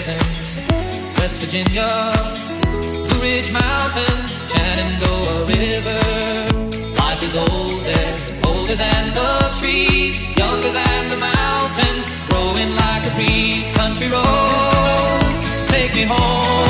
living. West Virginia, Blue Ridge Mountains, Shenandoah River. Life is older, older than the trees, younger than the mountains, growing like a breeze. Country roads, take me home.